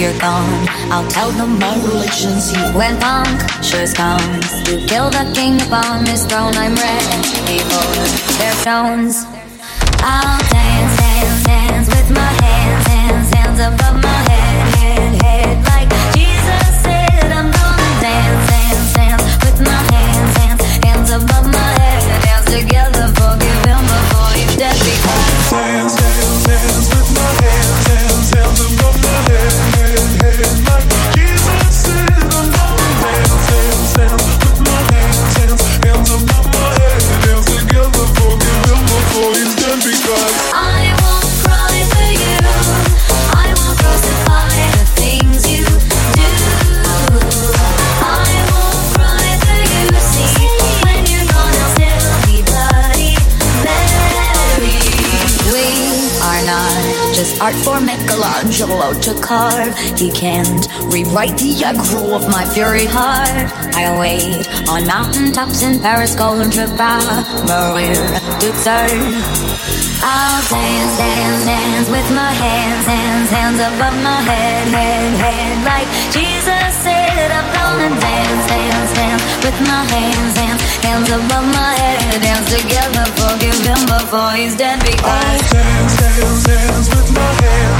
you're gone. I'll tell them my religion's you. When punctures comes, you kill the king upon his throne. I'm ready for their stones. to carve. He can't rewrite the aggro of my fury heart. I wait on mountain tops in Paris, going to bar, Maria Duxerre. I'll dance, dance, dance with my hands, hands, hands above my head, head, head. Like Jesus said, I'm gonna dance, dance, dance with my hands, hands, hands above my head. Dance together, forgive him before he's dead because. I'll dance, dance, dance with my hands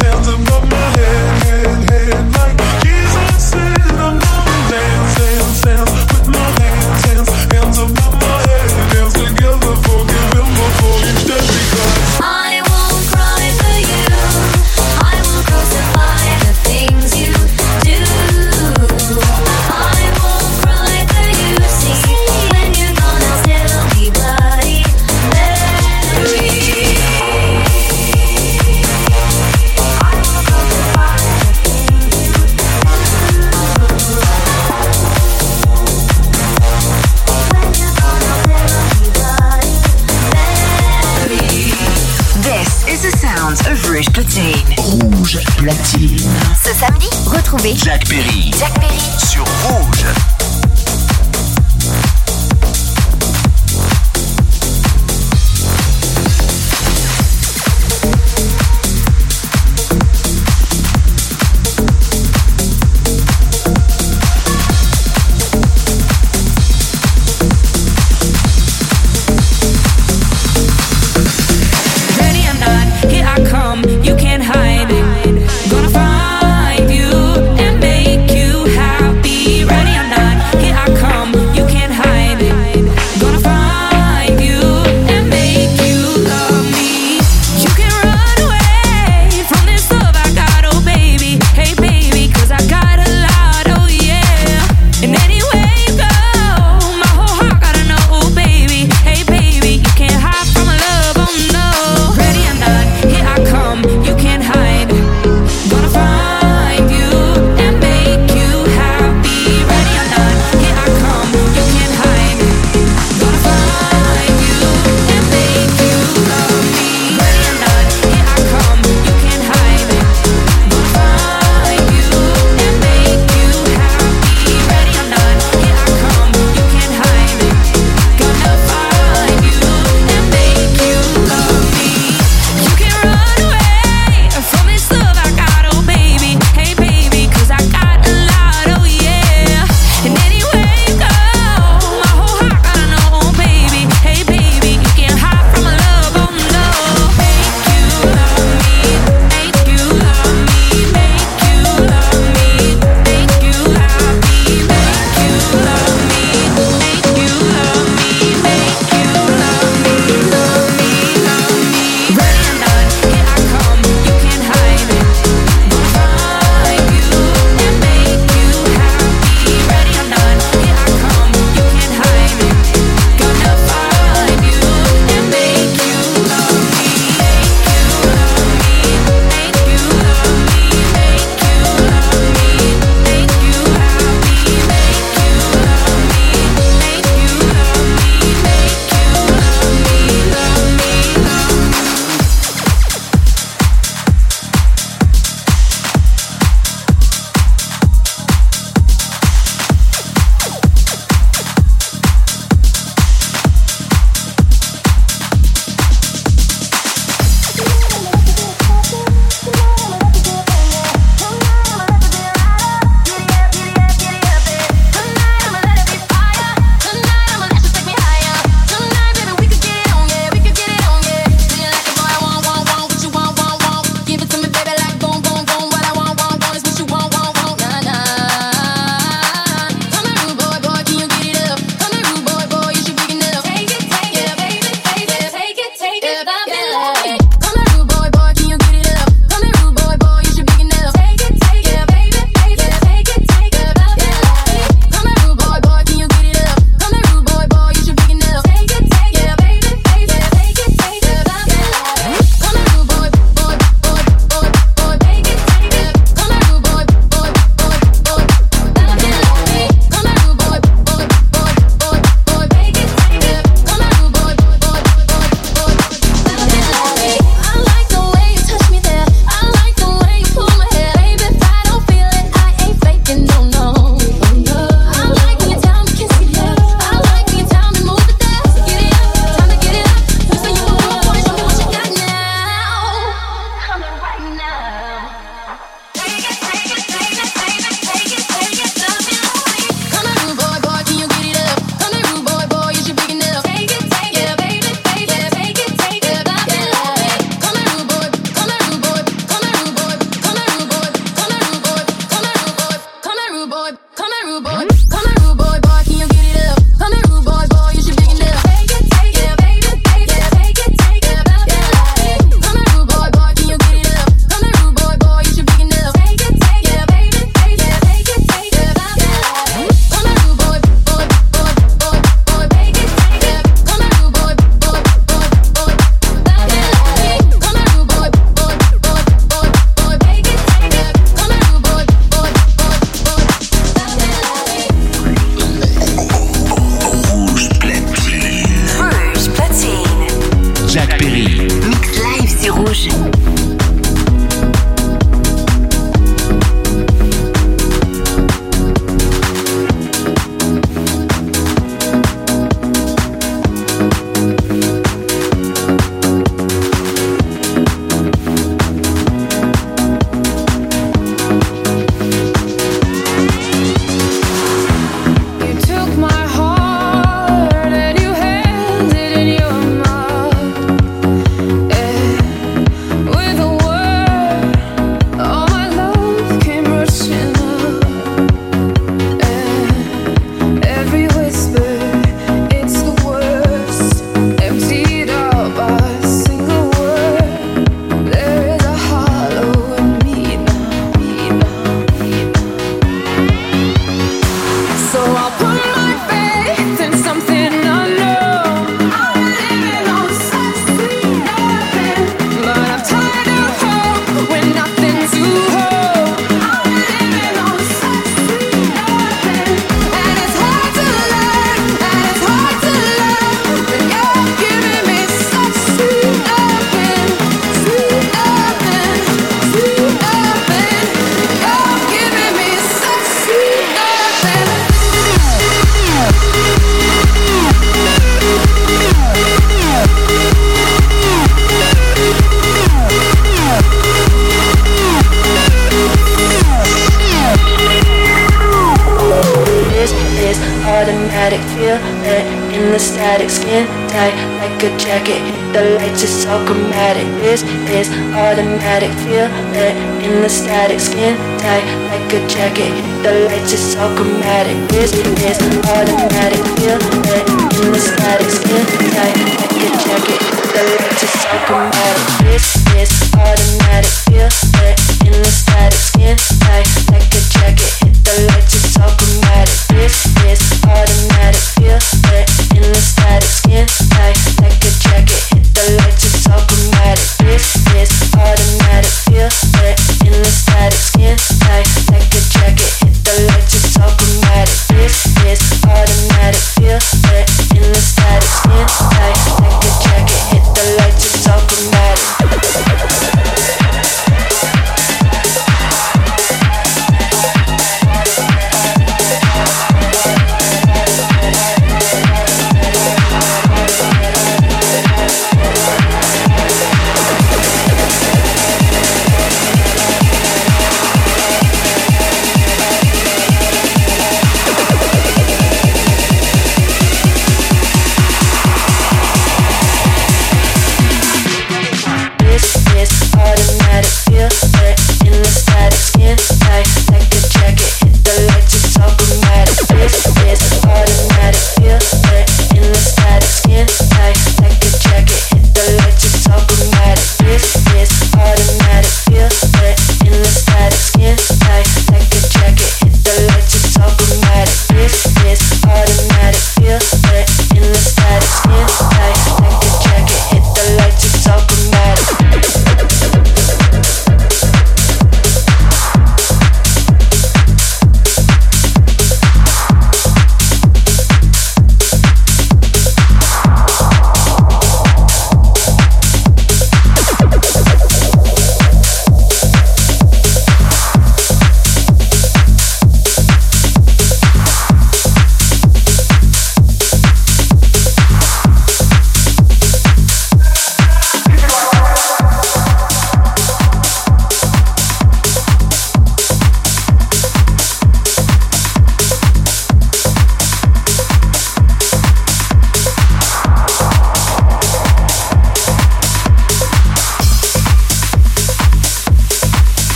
sounds above my head, head, head like. Samedi, retrouvez Jack Perry Jack Perry sur Rouge.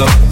Up.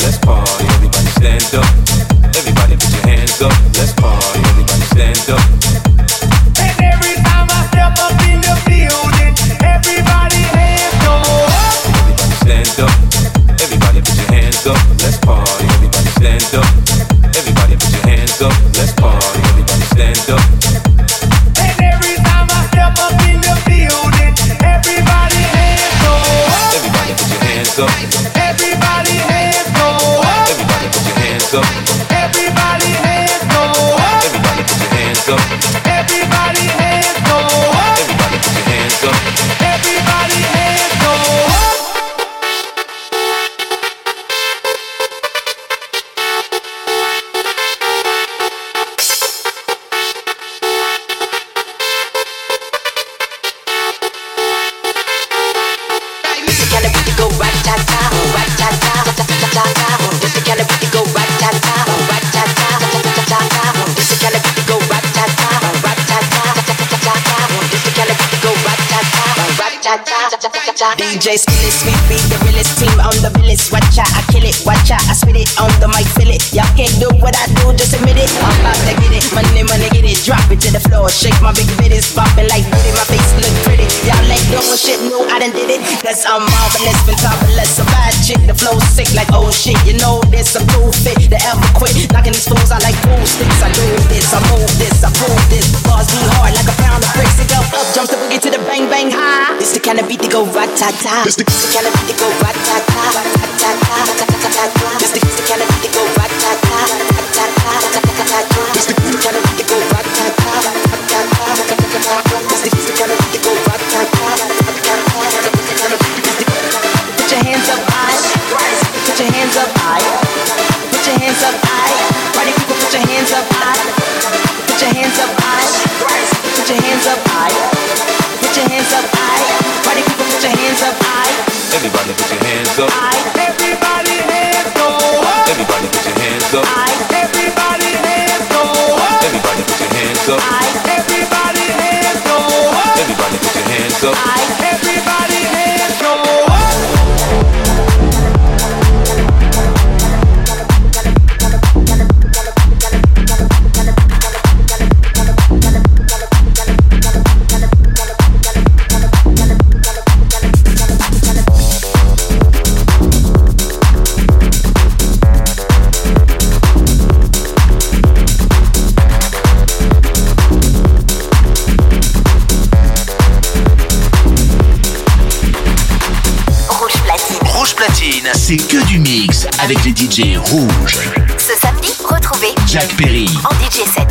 DJ Ski. time. It's the Everybody put your hands up. Everybody hands up. Everybody put your hands up. Everybody hands up. Everybody put your hands up. c'est que du mix avec les DJ rouges. Ce samedi, retrouvez Jack Perry en DJ set.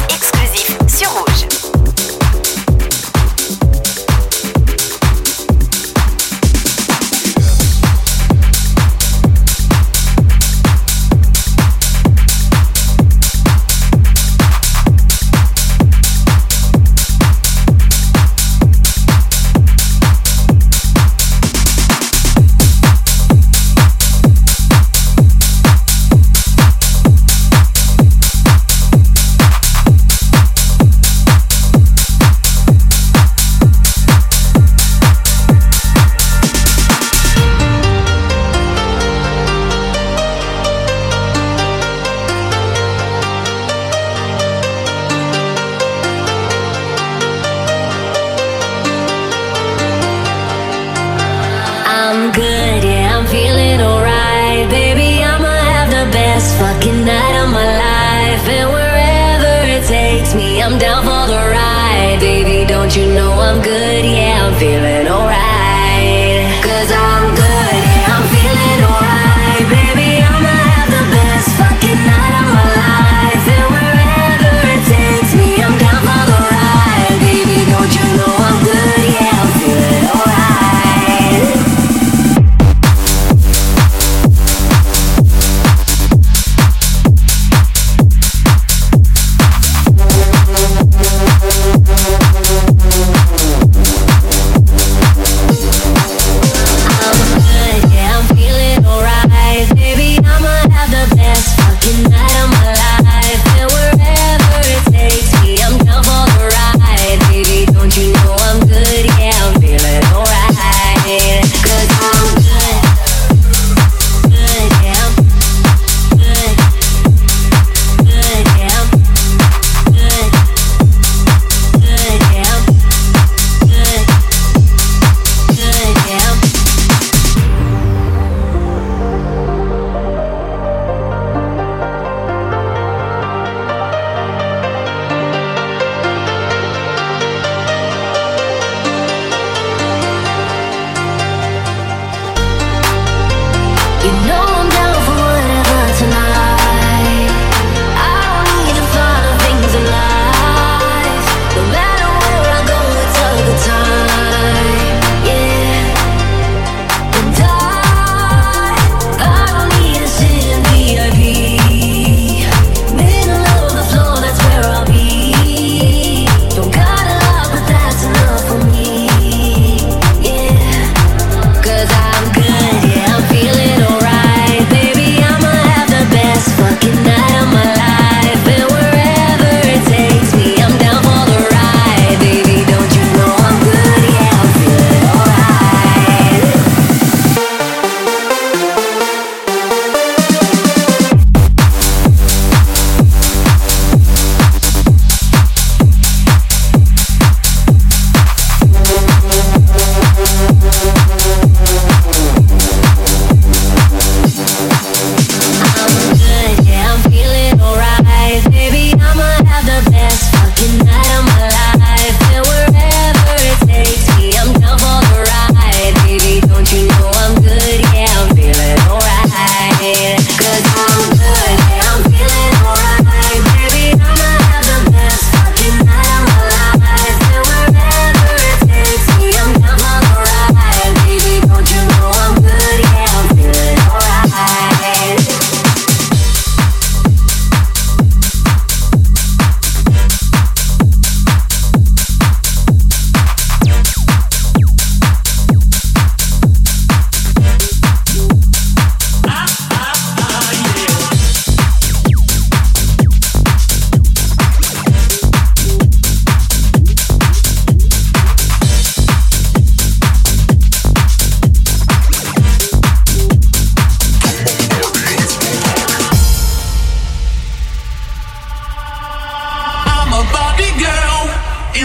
you know I'm good, yeah, I'm feeling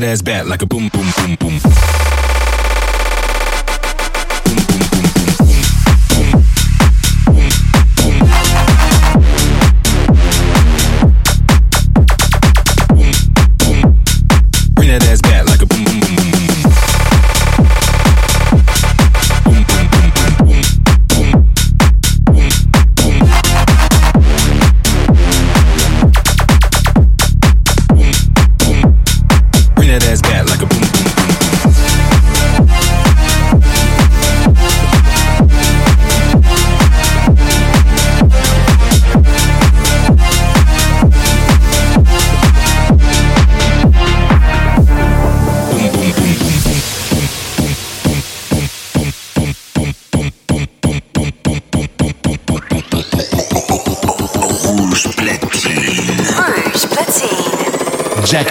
that ass bat like a boom.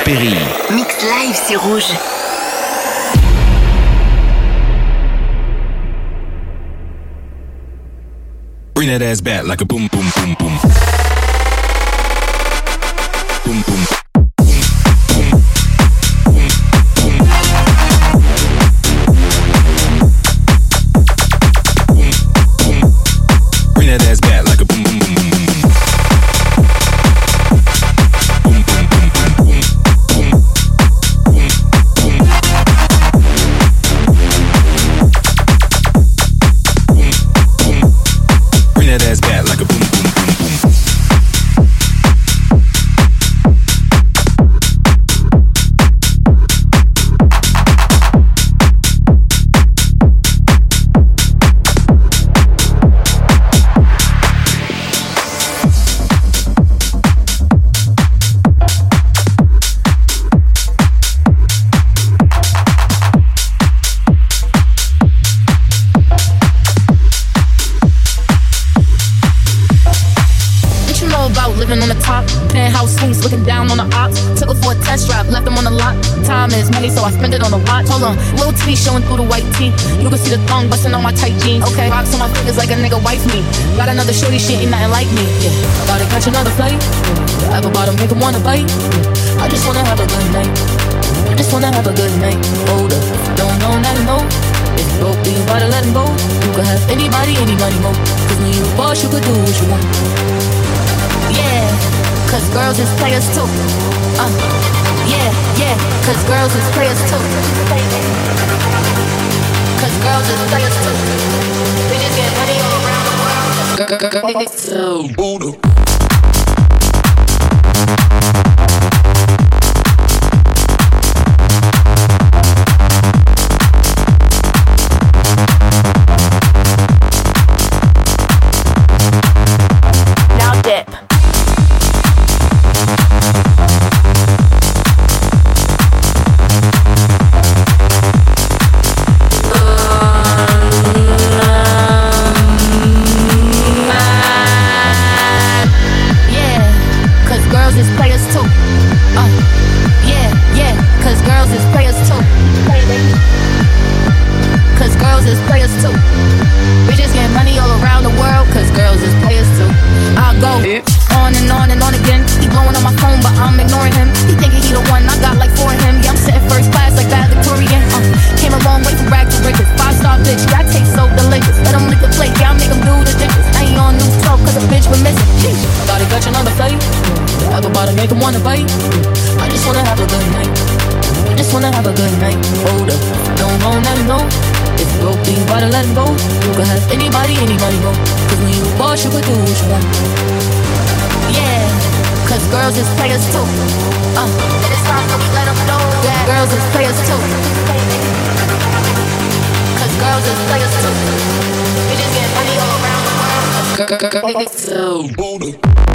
Perry. Mix Live, c'est rouge. Bring that ass back like a boom, boom, boom. another shorty, she ain't nothing like me. Yeah. About to catch another flight. The apple bottom make him wanna bite. I just wanna have a good night. I just wanna have a good night. Hold up, don't know, not know. If you broke, then you gotta let him go. You could have anybody, anybody more. Cause when you a boss, you could do what you want. Yeah, cause girls is players too. Uh, yeah, yeah, cause girls is players too. Cause girls is players too. We just get money. Buddha. girls is players too. Uh, it is time that we let them know that girls is players too. Cause girls is players too. We just get money all around the world. Girls is.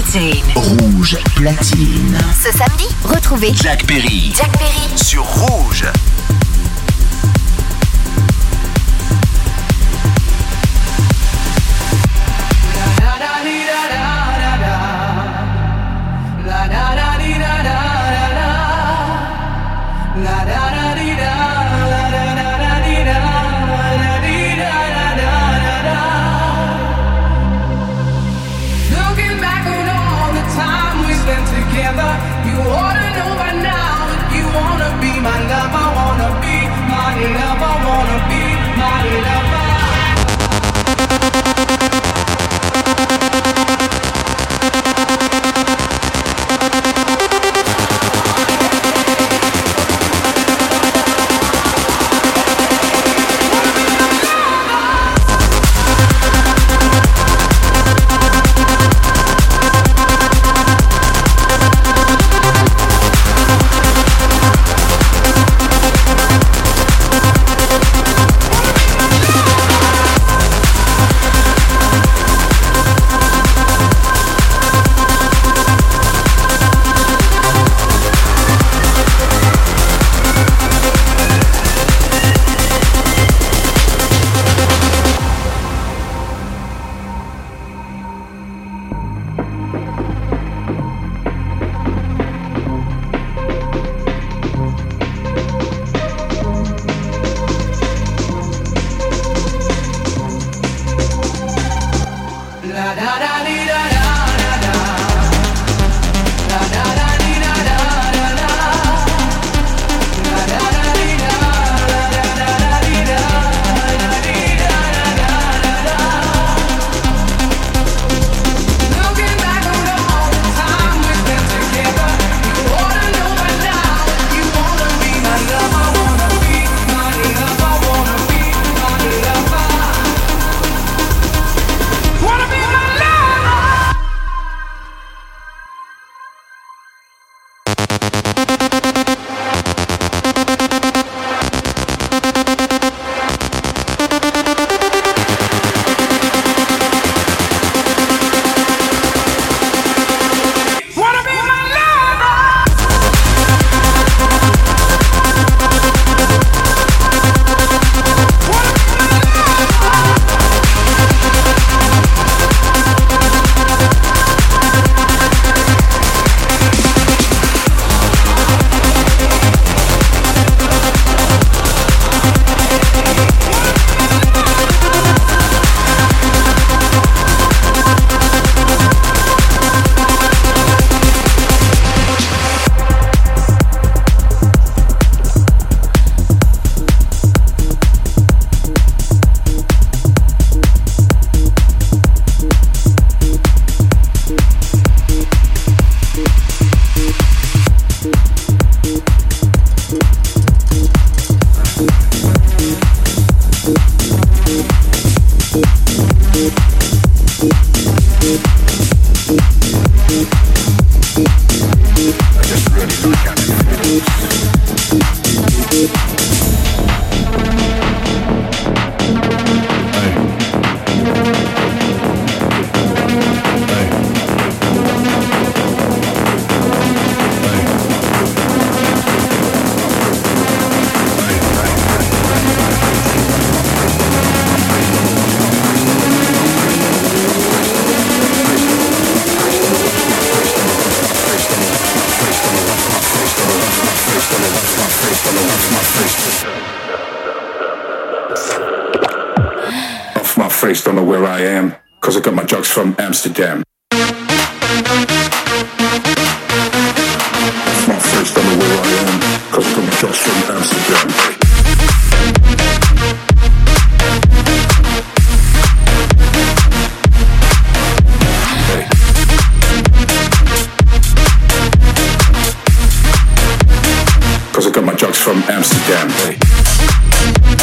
Platine. Rouge platine. Ce samedi, retrouvez Jack Perry. Jack Cause I got my drugs from Amsterdam. Amsterdam,